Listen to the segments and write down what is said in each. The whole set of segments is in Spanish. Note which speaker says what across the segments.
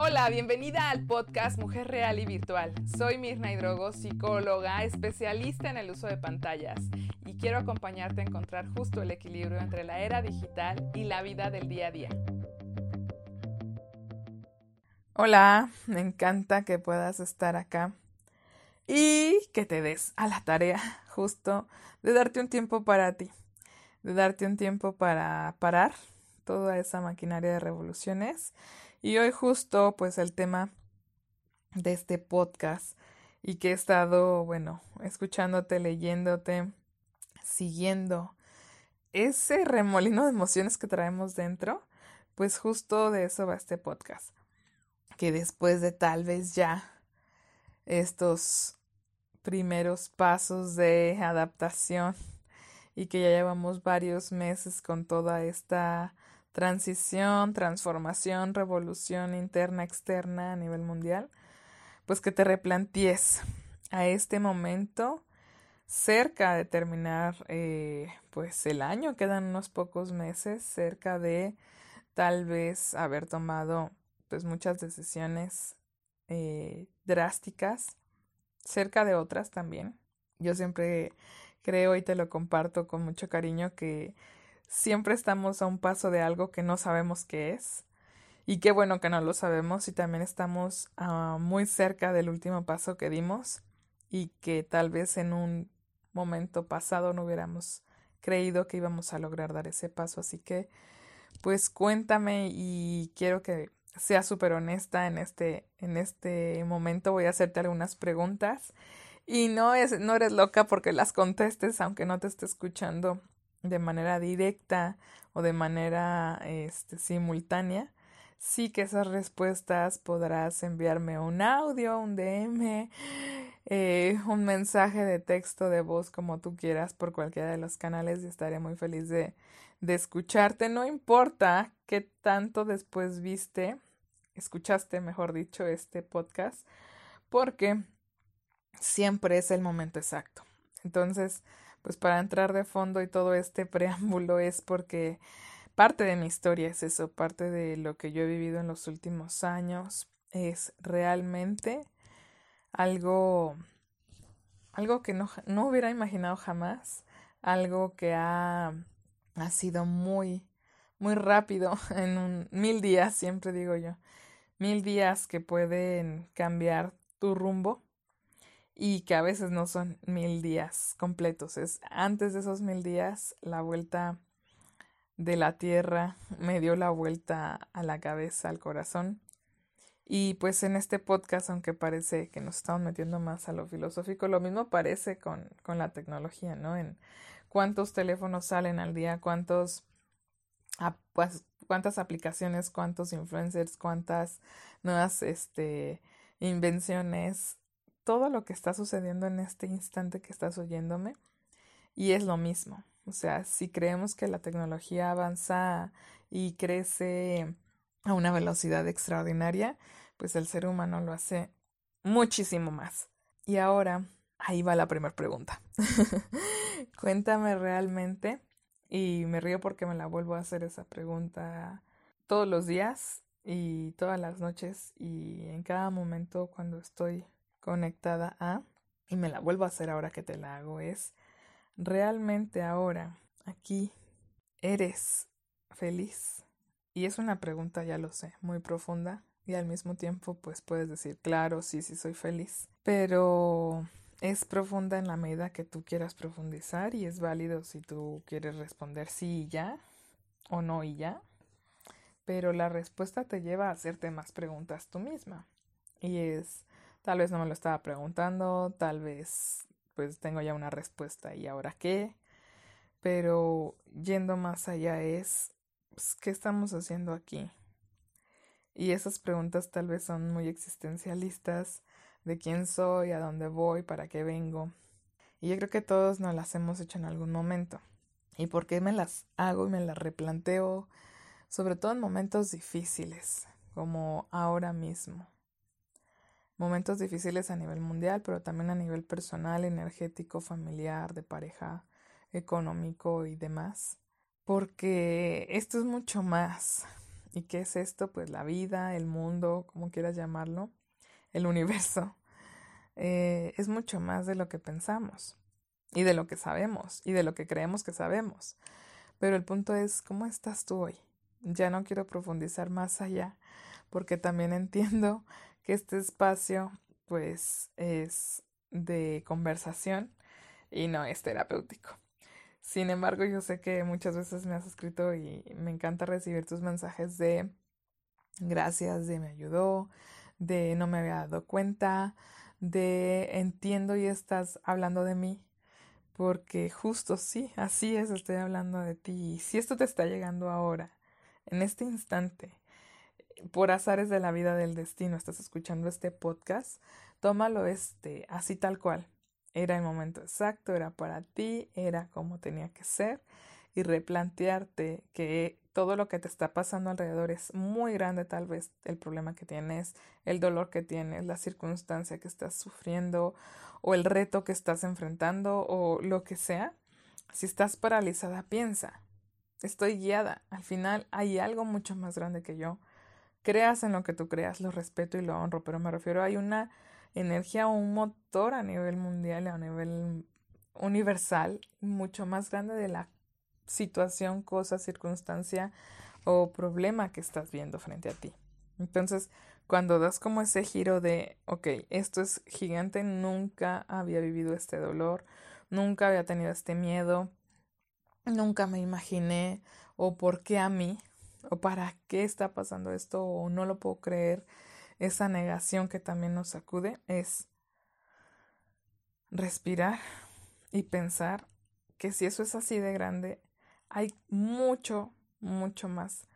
Speaker 1: Hola, bienvenida al podcast Mujer Real y Virtual. Soy Mirna Hidrogo, psicóloga, especialista en el uso de pantallas y quiero acompañarte a encontrar justo el equilibrio entre la era digital y la vida del día a día. Hola, me encanta que puedas estar acá y que te des a la tarea justo de darte un tiempo para ti, de darte un tiempo para parar toda esa maquinaria de revoluciones y hoy justo pues el tema de este podcast y que he estado, bueno, escuchándote, leyéndote, siguiendo ese remolino de emociones que traemos dentro, pues justo de eso va este podcast. Que después de tal vez ya estos primeros pasos de adaptación y que ya llevamos varios meses con toda esta transición, transformación, revolución interna, externa a nivel mundial, pues que te replantees a este momento cerca de terminar eh, pues el año, quedan unos pocos meses, cerca de tal vez haber tomado pues muchas decisiones eh, drásticas, cerca de otras también. Yo siempre creo y te lo comparto con mucho cariño que siempre estamos a un paso de algo que no sabemos qué es. Y qué bueno que no lo sabemos y también estamos ah, muy cerca del último paso que dimos y que tal vez en un momento pasado no hubiéramos creído que íbamos a lograr dar ese paso. Así que, pues cuéntame y quiero que seas súper honesta en este, en este momento. Voy a hacerte algunas preguntas y no, es, no eres loca porque las contestes aunque no te esté escuchando de manera directa o de manera este, simultánea, sí que esas respuestas podrás enviarme un audio, un DM, eh, un mensaje de texto, de voz, como tú quieras, por cualquiera de los canales y estaré muy feliz de, de escucharte. No importa qué tanto después viste, escuchaste, mejor dicho, este podcast, porque siempre es el momento exacto. Entonces, pues para entrar de fondo y todo este preámbulo es porque parte de mi historia es eso, parte de lo que yo he vivido en los últimos años es realmente algo algo que no, no hubiera imaginado jamás, algo que ha, ha sido muy, muy rápido en un, mil días, siempre digo yo, mil días que pueden cambiar tu rumbo y que a veces no son mil días completos. Es antes de esos mil días la vuelta de la tierra me dio la vuelta a la cabeza, al corazón. Y pues en este podcast, aunque parece que nos estamos metiendo más a lo filosófico, lo mismo parece con, con la tecnología, ¿no? En cuántos teléfonos salen al día, cuántos, pues, cuántas aplicaciones, cuántos influencers, cuántas nuevas este, invenciones todo lo que está sucediendo en este instante que estás oyéndome y es lo mismo. O sea, si creemos que la tecnología avanza y crece a una velocidad extraordinaria, pues el ser humano lo hace muchísimo más. Y ahora, ahí va la primera pregunta. Cuéntame realmente, y me río porque me la vuelvo a hacer esa pregunta todos los días y todas las noches y en cada momento cuando estoy conectada a, y me la vuelvo a hacer ahora que te la hago, es, ¿realmente ahora, aquí, eres feliz? Y es una pregunta, ya lo sé, muy profunda y al mismo tiempo pues puedes decir, claro, sí, sí soy feliz, pero es profunda en la medida que tú quieras profundizar y es válido si tú quieres responder sí y ya o no y ya, pero la respuesta te lleva a hacerte más preguntas tú misma y es Tal vez no me lo estaba preguntando, tal vez pues tengo ya una respuesta y ahora qué. Pero yendo más allá es, pues, ¿qué estamos haciendo aquí? Y esas preguntas tal vez son muy existencialistas de quién soy, a dónde voy, para qué vengo. Y yo creo que todos nos las hemos hecho en algún momento. ¿Y por qué me las hago y me las replanteo? Sobre todo en momentos difíciles, como ahora mismo momentos difíciles a nivel mundial, pero también a nivel personal, energético, familiar, de pareja, económico y demás. Porque esto es mucho más. ¿Y qué es esto? Pues la vida, el mundo, como quieras llamarlo, el universo. Eh, es mucho más de lo que pensamos y de lo que sabemos y de lo que creemos que sabemos. Pero el punto es, ¿cómo estás tú hoy? Ya no quiero profundizar más allá porque también entiendo que este espacio pues es de conversación y no es terapéutico. Sin embargo, yo sé que muchas veces me has escrito y me encanta recibir tus mensajes de gracias, de me ayudó, de no me había dado cuenta, de entiendo y estás hablando de mí, porque justo sí, así es, estoy hablando de ti. Y si esto te está llegando ahora, en este instante, por azares de la vida del destino, estás escuchando este podcast, tómalo este, así tal cual. Era el momento exacto, era para ti, era como tenía que ser y replantearte que todo lo que te está pasando alrededor es muy grande, tal vez el problema que tienes, el dolor que tienes, la circunstancia que estás sufriendo o el reto que estás enfrentando o lo que sea. Si estás paralizada, piensa, estoy guiada, al final hay algo mucho más grande que yo. Creas en lo que tú creas, lo respeto y lo honro, pero me refiero, hay una energía o un motor a nivel mundial, a nivel universal, mucho más grande de la situación, cosa, circunstancia o problema que estás viendo frente a ti. Entonces, cuando das como ese giro de, ok, esto es gigante, nunca había vivido este dolor, nunca había tenido este miedo, nunca me imaginé o por qué a mí, o para qué está pasando esto, o no lo puedo creer, esa negación que también nos sacude es respirar y pensar que si eso es así de grande, hay mucho, mucho más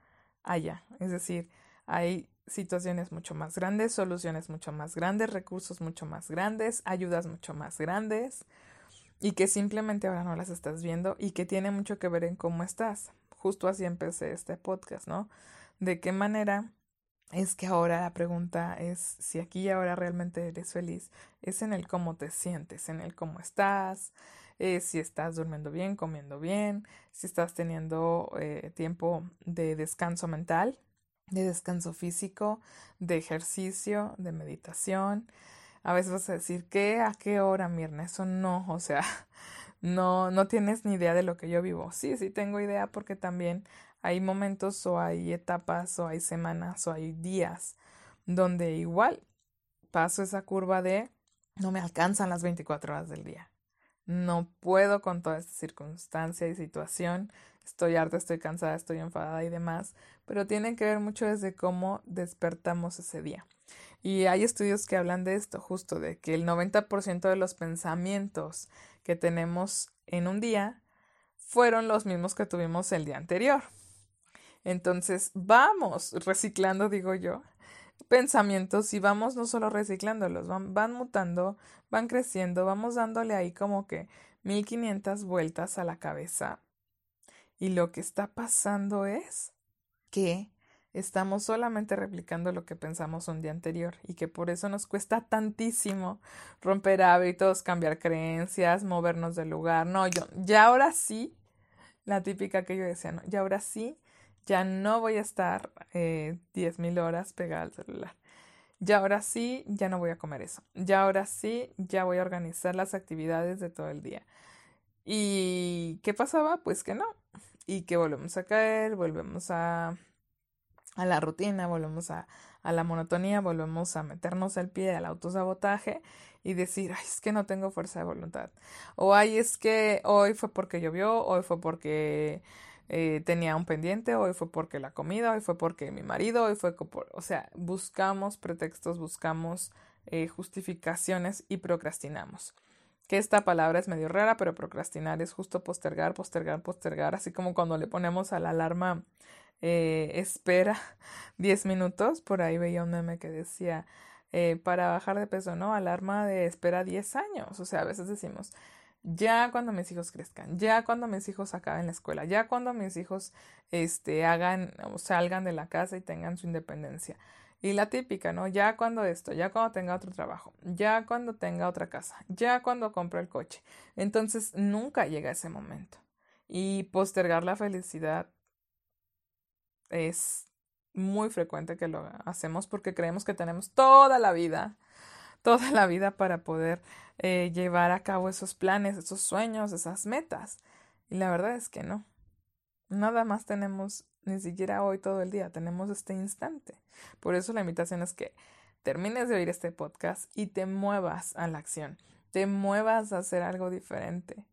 Speaker 1: allá. Es decir, hay situaciones mucho más grandes, soluciones mucho más grandes, recursos mucho más grandes, ayudas mucho más grandes y que simplemente ahora no las estás viendo y que tiene mucho que ver en cómo estás. Justo así empecé este podcast, ¿no? De qué manera es que ahora la pregunta es si aquí y ahora realmente eres feliz, es en el cómo te sientes, en el cómo estás, eh, si estás durmiendo bien, comiendo bien, si estás teniendo eh, tiempo de descanso mental, de descanso físico, de ejercicio, de meditación. A veces vas a decir, ¿qué? ¿A qué hora, Mirna? Eso no, o sea, no, no tienes ni idea de lo que yo vivo. Sí, sí tengo idea porque también hay momentos o hay etapas o hay semanas o hay días donde igual paso esa curva de no me alcanzan las 24 horas del día. No puedo con toda esta circunstancia y situación. Estoy harta, estoy cansada, estoy enfadada y demás. Pero tiene que ver mucho desde cómo despertamos ese día. Y hay estudios que hablan de esto, justo de que el 90% de los pensamientos que tenemos en un día fueron los mismos que tuvimos el día anterior. Entonces, vamos reciclando, digo yo, pensamientos y vamos no solo reciclándolos, van, van mutando, van creciendo, vamos dándole ahí como que 1500 vueltas a la cabeza. Y lo que está pasando es que estamos solamente replicando lo que pensamos un día anterior y que por eso nos cuesta tantísimo romper hábitos, cambiar creencias, movernos del lugar. No, yo, ya ahora sí, la típica que yo decía, no, ya ahora sí ya no voy a estar eh, diez mil horas pegada al celular. Ya ahora sí, ya no voy a comer eso. Ya ahora sí, ya voy a organizar las actividades de todo el día. ¿Y qué pasaba? Pues que no. Y que volvemos a caer, volvemos a, a la rutina, volvemos a, a la monotonía, volvemos a meternos el pie al autosabotaje y decir, ay, es que no tengo fuerza de voluntad. O ay, es que hoy fue porque llovió, hoy fue porque eh, tenía un pendiente, hoy fue porque la comida, hoy fue porque mi marido, hoy fue por, o sea, buscamos pretextos, buscamos eh, justificaciones y procrastinamos. Que esta palabra es medio rara, pero procrastinar es justo postergar, postergar, postergar, así como cuando le ponemos a la alarma eh, espera 10 minutos, por ahí veía un meme que decía, para bajar de peso, ¿no? Alarma de espera 10 años, o sea, a veces decimos, ya cuando mis hijos crezcan, ya cuando mis hijos acaben la escuela, ya cuando mis hijos este, hagan o salgan de la casa y tengan su independencia. Y la típica, ¿no? Ya cuando esto, ya cuando tenga otro trabajo, ya cuando tenga otra casa, ya cuando compre el coche. Entonces nunca llega ese momento. Y postergar la felicidad es muy frecuente que lo hacemos porque creemos que tenemos toda la vida, toda la vida para poder eh, llevar a cabo esos planes, esos sueños, esas metas. Y la verdad es que no. Nada más tenemos, ni siquiera hoy todo el día, tenemos este instante. Por eso la invitación es que termines de oír este podcast y te muevas a la acción, te muevas a hacer algo diferente,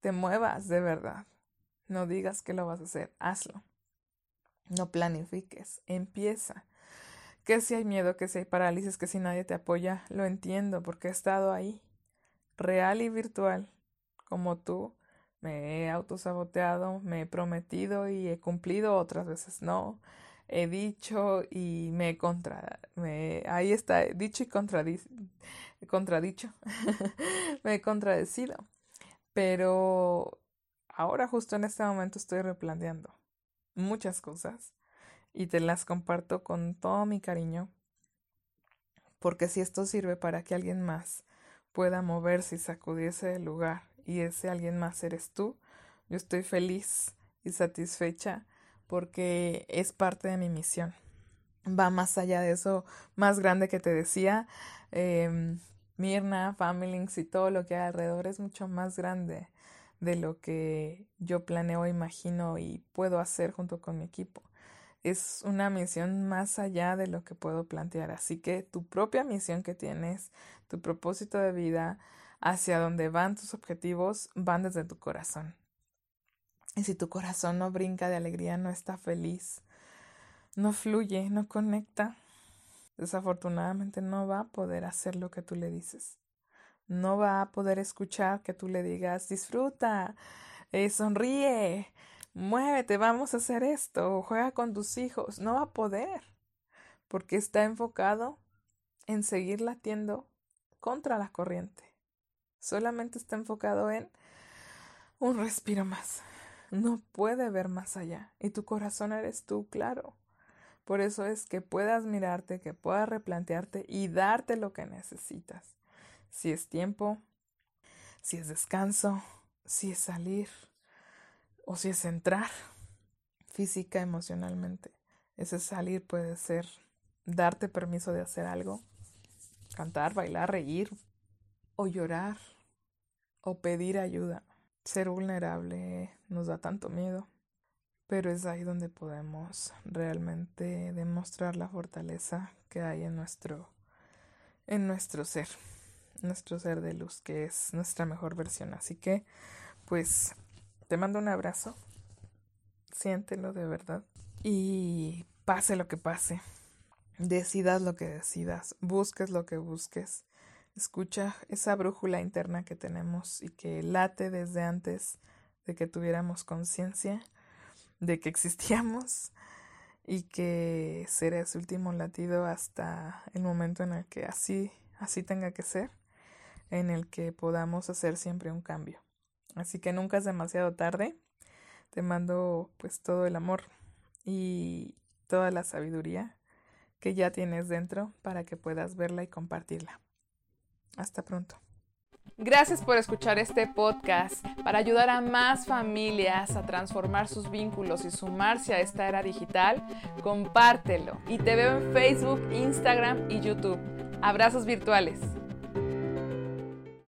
Speaker 1: te muevas de verdad. No digas que lo vas a hacer, hazlo. No planifiques, empieza. Que si hay miedo, que si hay parálisis, que si nadie te apoya, lo entiendo porque he estado ahí, real y virtual, como tú. Me he autosaboteado, me he prometido y he cumplido, otras veces no. He dicho y me he contra... Ahí está, dicho y contradicho. me he contradecido. Pero ahora justo en este momento estoy replanteando muchas cosas y te las comparto con todo mi cariño porque si esto sirve para que alguien más pueda moverse y sacudirse del lugar y ese alguien más eres tú, yo estoy feliz y satisfecha porque es parte de mi misión. Va más allá de eso más grande que te decía. Eh, Mirna, Familinks y todo lo que hay alrededor es mucho más grande de lo que yo planeo, imagino y puedo hacer junto con mi equipo. Es una misión más allá de lo que puedo plantear. Así que tu propia misión que tienes, tu propósito de vida, hacia donde van tus objetivos, van desde tu corazón. Y si tu corazón no brinca de alegría, no está feliz, no fluye, no conecta, desafortunadamente no va a poder hacer lo que tú le dices no va a poder escuchar que tú le digas disfruta, eh, sonríe, muévete, vamos a hacer esto, juega con tus hijos. No va a poder, porque está enfocado en seguir latiendo contra la corriente. Solamente está enfocado en un respiro más. No puede ver más allá. Y tu corazón eres tú, claro. Por eso es que puedas mirarte, que puedas replantearte y darte lo que necesitas si es tiempo, si es descanso, si es salir o si es entrar física, emocionalmente. Ese salir puede ser darte permiso de hacer algo, cantar, bailar, reír o llorar o pedir ayuda. Ser vulnerable nos da tanto miedo, pero es ahí donde podemos realmente demostrar la fortaleza que hay en nuestro en nuestro ser nuestro ser de luz, que es nuestra mejor versión. Así que, pues, te mando un abrazo, siéntelo de verdad y pase lo que pase, decidas lo que decidas, busques lo que busques, escucha esa brújula interna que tenemos y que late desde antes de que tuviéramos conciencia de que existíamos y que será ese último latido hasta el momento en el que así así tenga que ser en el que podamos hacer siempre un cambio. Así que nunca es demasiado tarde. Te mando pues todo el amor y toda la sabiduría que ya tienes dentro para que puedas verla y compartirla. Hasta pronto.
Speaker 2: Gracias por escuchar este podcast. Para ayudar a más familias a transformar sus vínculos y sumarse a esta era digital, compártelo. Y te veo en Facebook, Instagram y YouTube. Abrazos virtuales.